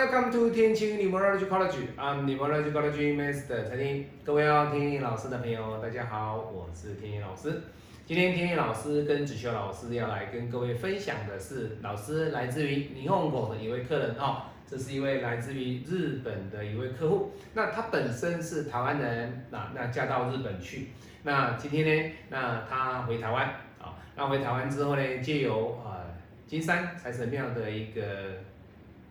Welcome to 天青 Numerology College. I'm Numerology College Master 陈天各位哦，天天老师的朋友，大家好，我是天天老师。今天天天老师跟子修老师要来跟各位分享的是，老师来自于霓虹口的一位客人哦，这是一位来自于日本的一位客户。那他本身是台湾人，那那嫁到日本去。那今天呢，那他回台湾啊，那回台湾之后呢，借由呃金山财神庙的一个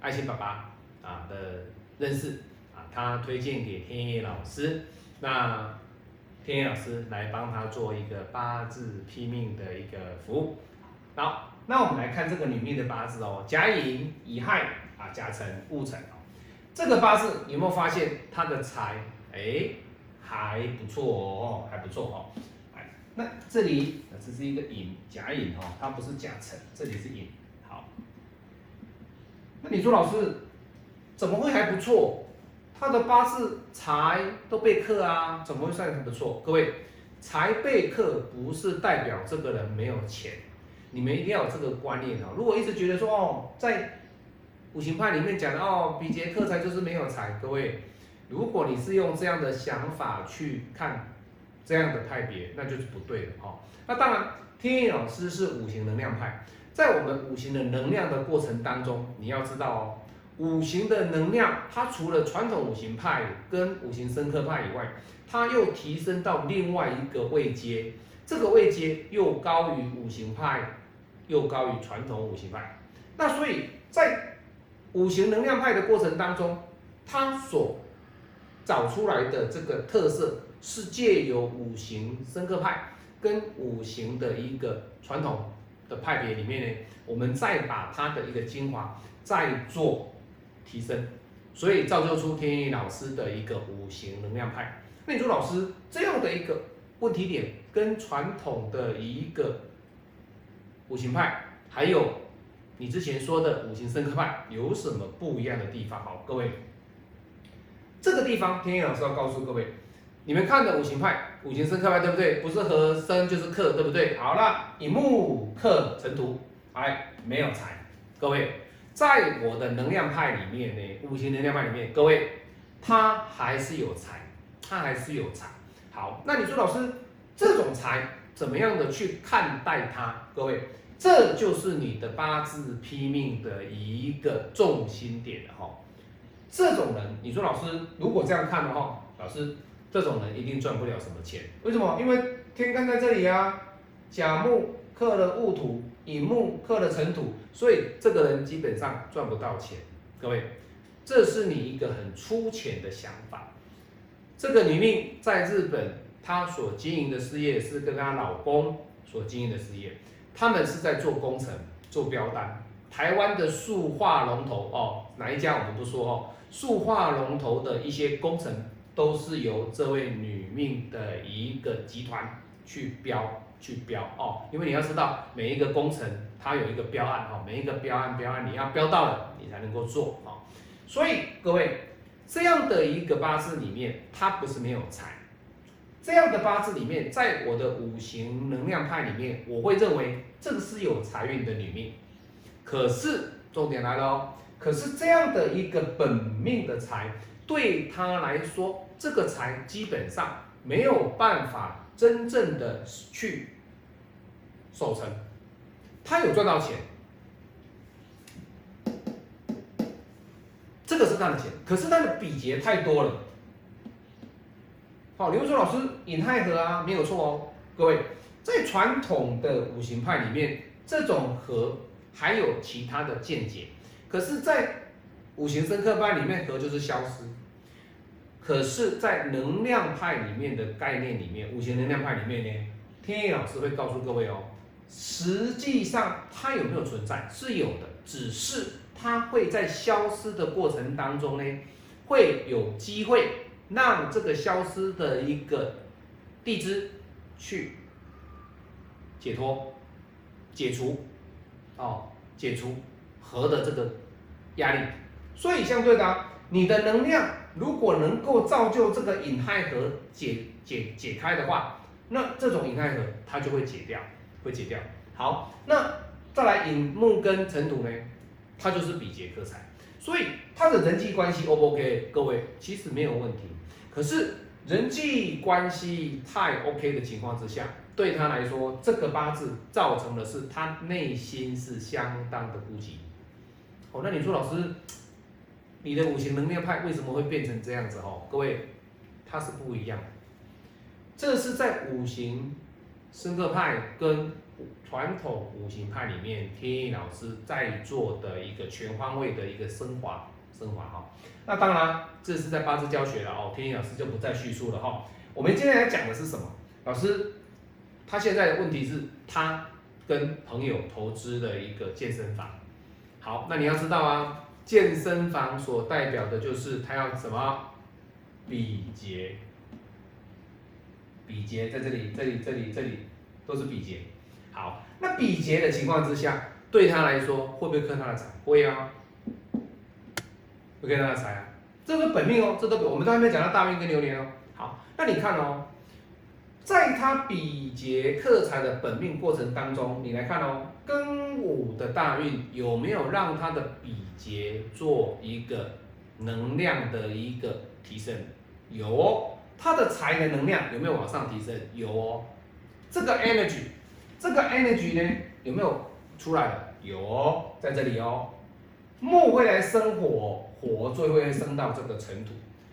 爱心爸爸啊的认识啊，他推荐给天野老师，那天野老师来帮他做一个八字批命的一个服务。好，那我们来看这个女命的八字哦，甲寅、乙亥啊、甲辰、戊辰哦，这个八字有没有发现他的财哎还不错哦，还不错哦。哎，那这里这是一个寅，甲寅哦，它不是甲辰，这里是寅。好。那你说老师怎么会还不错？他的八字财都被克啊，怎么会算很不错？各位，财被克不是代表这个人没有钱，你们一定要有这个观念哦。如果一直觉得说哦，在五行派里面讲的哦，比劫克财就是没有财，各位，如果你是用这样的想法去看这样的派别，那就是不对的哦。那当然，天意老师是五行能量派。在我们五行的能量的过程当中，你要知道哦，五行的能量，它除了传统五行派跟五行生克派以外，它又提升到另外一个位阶，这个位阶又高于五行派，又高于传统五行派。那所以在五行能量派的过程当中，它所找出来的这个特色，是借由五行生克派跟五行的一个传统。的派别里面呢，我们再把它的一个精华再做提升，所以造就出天意老师的一个五行能量派。那你说老师这样的一个问题点，跟传统的一个五行派，还有你之前说的五行生克派有什么不一样的地方？好，各位，这个地方天意老师要告诉各位。你们看的五行派，五行生克派对不对？不是合生就是克，对不对？好了，以木克成土，哎，没有财。各位，在我的能量派里面呢，五行能量派里面，各位，他还是有财，他还是有财。好，那你说老师，这种财怎么样的去看待它？各位，这就是你的八字批命的一个重心点了哈。这种人，你说老师，如果这样看的话，老师。这种人一定赚不了什么钱，为什么？因为天干在这里啊，甲木克了戊土，乙木克了辰土，所以这个人基本上赚不到钱。各位，这是你一个很粗浅的想法。这个女命在日本，她所经营的事业是跟她老公所经营的事业，他们是在做工程、做标单。台湾的塑化龙头哦，哪一家我们不说哦，塑化龙头的一些工程。都是由这位女命的一个集团去标去标哦，因为你要知道每一个工程它有一个标案哈，每一个标案标案你要标到了，你才能够做啊。所以各位这样的一个八字里面，它不是没有财，这样的八字里面，在我的五行能量派里面，我会认为这个是有财运的女命。可是重点来了哦，可是这样的一个本命的财。对他来说，这个财基本上没有办法真正的去守成。他有赚到钱，这个是他的钱，可是他的比劫太多了。好，刘说老师引亥合啊，没有错哦。各位，在传统的五行派里面，这种合还有其他的见解，可是，在五行生克班里面，合就是消失。可是，在能量派里面的概念里面，五行能量派里面呢，天意老师会告诉各位哦，实际上它有没有存在是有的，只是它会在消失的过程当中呢，会有机会让这个消失的一个地支去解脱、解除哦，解除和的这个压力。所以相对的，你的能量。如果能够造就这个隐亥核解解解开的话，那这种隐亥核它就会解掉，会解掉。好，那再来引木跟尘土呢，它就是比劫克财。所以他的人际关系 O 不 OK？各位其实没有问题，可是人际关系太 OK 的情况之下，对他来说，这个八字造成的是他内心是相当的孤寂。哦，那你说老师，你的五行能量派为什么会变成这样子？哦，各位，它是不一样的。这是在五行深刻派跟传统五行派里面，天意老师在做的一个全方位的一个升华，升华哈。那当然，这是在八字教学了哦，天意老师就不再叙述了哈。我们今天来讲的是什么？老师，他现在的问题是，他跟朋友投资的一个健身房。好，那你要知道啊，健身房所代表的就是他要什么？比劫，比劫在这里，这里，这里，这里都是比劫。好，那比劫的情况之下，对他来说会不会克他的财？会啊，会克他的财啊，这个本命哦，这都我们都还没讲到大运跟流年哦。好，那你看哦，在他比劫克财的本命过程当中，你来看哦。庚午的大运有没有让他的比劫做一个能量的一个提升？有哦，他的财的能量有没有往上提升？有哦，这个 energy，这个 energy 呢有没有出来了？有哦，在这里哦，木会来生火，火最后会生到这个尘土，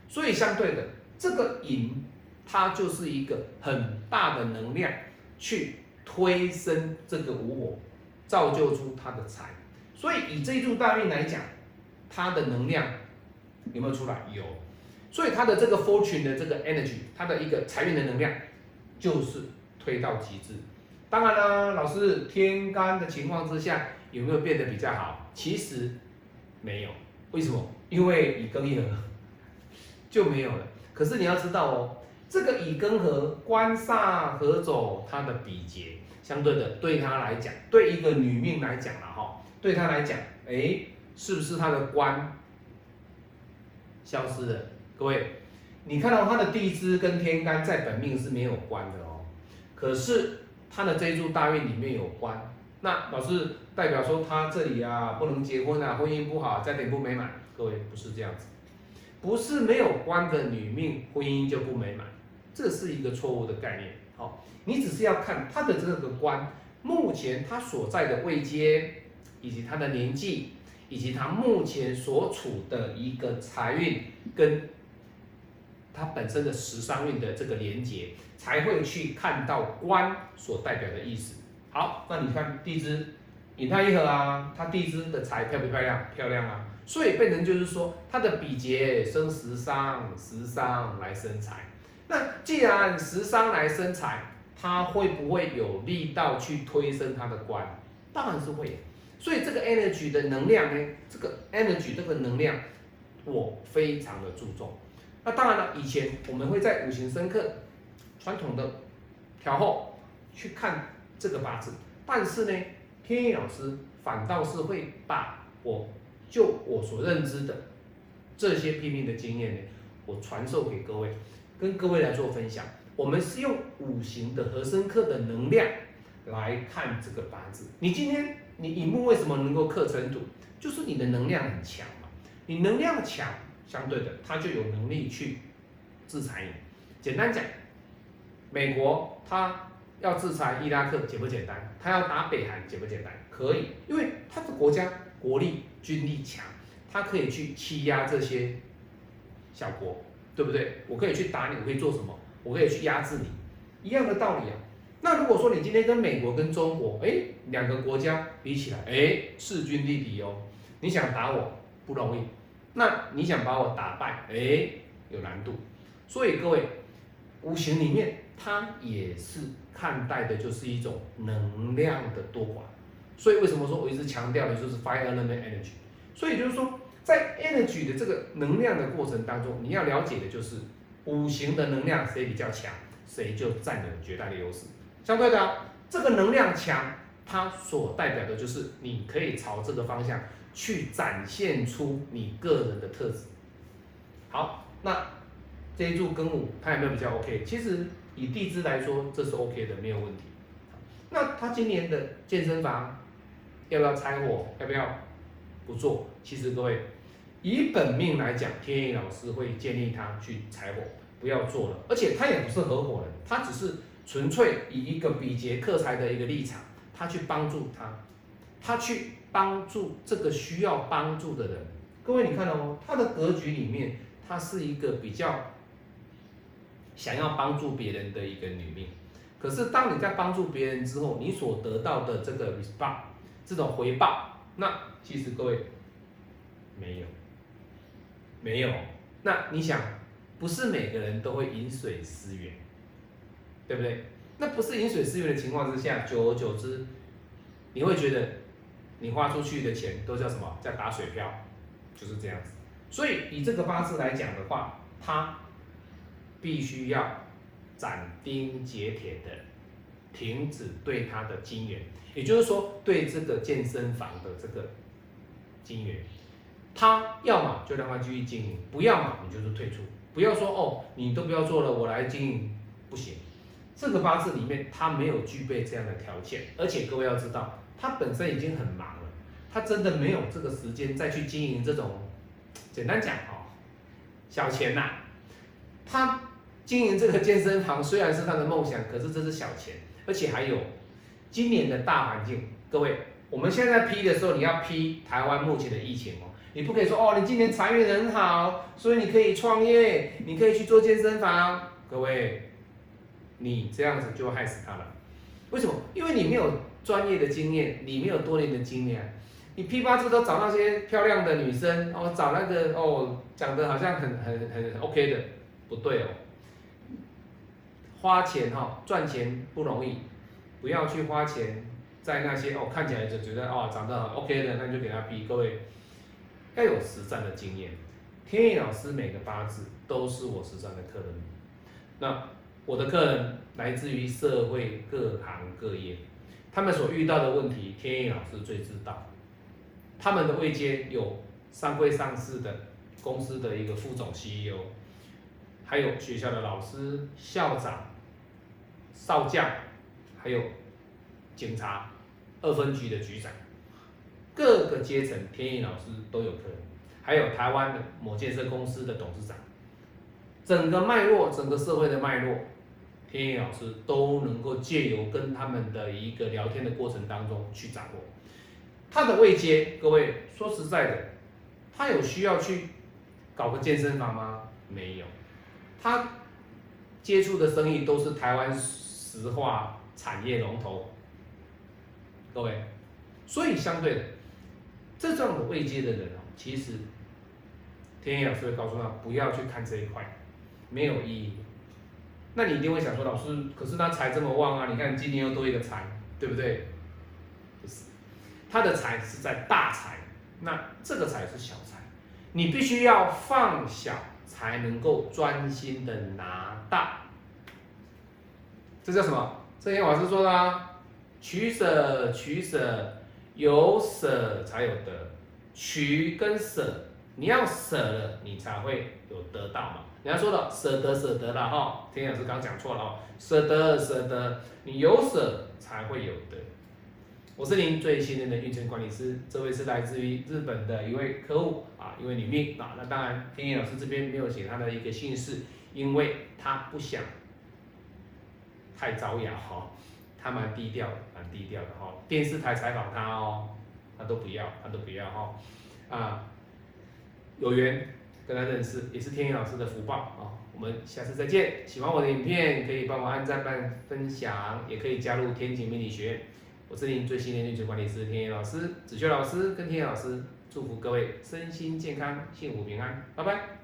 所以相对的，这个引它就是一个很大的能量去推升这个无火。造就出他的财，所以以这一柱大运来讲，它的能量有没有出来？有，所以它的这个 fortune 的这个 energy，它的一个财运的能量就是推到极致。当然呢，老师天干的情况之下有没有变得比较好？其实没有，为什么？因为乙庚一合就没有了。可是你要知道哦，这个乙庚合官煞合走，它的比劫。相对的，对他来讲，对一个女命来讲了哈，对他来讲，哎，是不是他的官消失了？各位，你看到他的地支跟天干在本命是没有关的哦，可是他的这一柱大运里面有关，那老师代表说他这里啊不能结婚啊，婚姻不好，家庭不美满。各位不是这样子，不是没有关的女命婚姻就不美满，这是一个错误的概念。好，你只是要看他的这个官，目前他所在的位阶，以及他的年纪，以及他目前所处的一个财运，跟他本身的时商运的这个连接，才会去看到官所代表的意思。好，那你看地支引太一合啊，他地支的财漂不漂亮？漂亮啊，所以变成就是说，他的比劫生时商，时商来生财。那既然食伤来生财，它会不会有力道去推升它的官？当然是会。所以这个 energy 的能量呢，这个 energy 这个能量，我非常的注重。那当然了，以前我们会在五行生克传统的调后去看这个八字，但是呢，天意老师反倒是会把我就我所认知的这些拼命的经验呢，我传授给各位。跟各位来做分享，我们是用五行的和生克的能量来看这个八字。你今天你乙木为什么能够克尘土？就是你的能量很强嘛。你能量强，相对的，他就有能力去制裁你。简单讲，美国他要制裁伊拉克简不简单？他要打北韩简不简单？可以，因为他的国家国力军力强，他可以去欺压这些小国。对不对？我可以去打你，我可以做什么？我可以去压制你，一样的道理啊。那如果说你今天跟美国跟中国，哎，两个国家比起来，哎，势均力敌哦。你想打我不容易，那你想把我打败，哎，有难度。所以各位，五行里面它也是看待的就是一种能量的多寡。所以为什么说我一直强调的就是 fire element energy？所以就是说。在 energy 的这个能量的过程当中，你要了解的就是五行的能量谁比较强，谁就占有绝大的优势。相对的，这个能量强，它所代表的就是你可以朝这个方向去展现出你个人的特质。好，那这一柱庚午它有没有比较 OK？其实以地支来说，这是 OK 的，没有问题。那他今年的健身房要不要拆伙？要不要不做？其实各位。以本命来讲，天意老师会建议他去柴火，不要做了。而且他也不是合伙人，他只是纯粹以一个比劫克财的一个立场，他去帮助他，他去帮助这个需要帮助的人。各位你看到哦，他的格局里面，他是一个比较想要帮助别人的一个女命。可是当你在帮助别人之后，你所得到的这个 response 这种回报，那其实各位没有。没有，那你想，不是每个人都会饮水思源，对不对？那不是饮水思源的情况之下，久而久之，你会觉得你花出去的钱都叫什么？叫打水漂，就是这样子。所以以这个八字来讲的话，他必须要斩钉截铁的停止对他的金源，也就是说，对这个健身房的这个金源。他要么就让他继续经营，不要嘛你就是退出。不要说哦，你都不要做了，我来经营，不行。这个八字里面他没有具备这样的条件，而且各位要知道，他本身已经很忙了，他真的没有这个时间再去经营这种。简单讲哦，小钱呐。他经营这个健身房虽然是他的梦想，可是这是小钱，而且还有今年的大环境。各位，我们现在批的时候，你要批台湾目前的疫情哦。你不可以说哦，你今年财运很好，所以你可以创业，你可以去做健身房。各位，你这样子就害死他了。为什么？因为你没有专业的经验，你没有多年的经验。你批八字都找那些漂亮的女生，哦，找那个哦，讲的好像很很很 OK 的，不对哦。花钱哈，赚钱不容易，不要去花钱在那些哦看起来就觉得哦长得很 OK 的，那就给他批。各位。要有实战的经验，天意老师每个八字都是我实战的客人。那我的客人来自于社会各行各业，他们所遇到的问题，天意老师最知道。他们的位阶有上柜上市的公司的一个副总 CEO，还有学校的老师、校长、少将，还有警察二分局的局长。各个阶层，天意老师都有客人，还有台湾的某建设公司的董事长，整个脉络，整个社会的脉络，天意老师都能够借由跟他们的一个聊天的过程当中去掌握。他的位阶，各位说实在的，他有需要去搞个健身房吗？没有，他接触的生意都是台湾石化产业龙头，各位，所以相对的。这种的未接的人哦，其实天意老师会告诉他不要去看这一块，没有意义。那你一定会想说，老师，可是他财这么旺啊，你看今年又多一个财，对不对？不是，他的财是在大财，那这个财是小财，你必须要放小才能够专心的拿大。这叫什么？这些老师说的啊，取舍，取舍。有舍才有得，取跟舍，你要舍了，你才会有得到嘛。人家说的舍得舍得了哈，天老师刚讲错了哦，舍得舍得，你有舍才会有得。我是您最信任的运程管理师，这位是来自于日本的一位客户啊，一位女命啊。那当然，天野老师这边没有写他的一个姓氏，因为他不想太招摇哈。他蛮低调，蛮低调的哈。电视台采访他哦，他都不要，他都不要哈。啊，有缘跟他认识，也是天宇老师的福报啊。我们下次再见。喜欢我的影片，可以帮我按赞、伴分享，也可以加入天晴命理学院。我是您最新的运程管理师天野老师，子修老师跟天野老师，祝福各位身心健康，幸福平安，拜拜。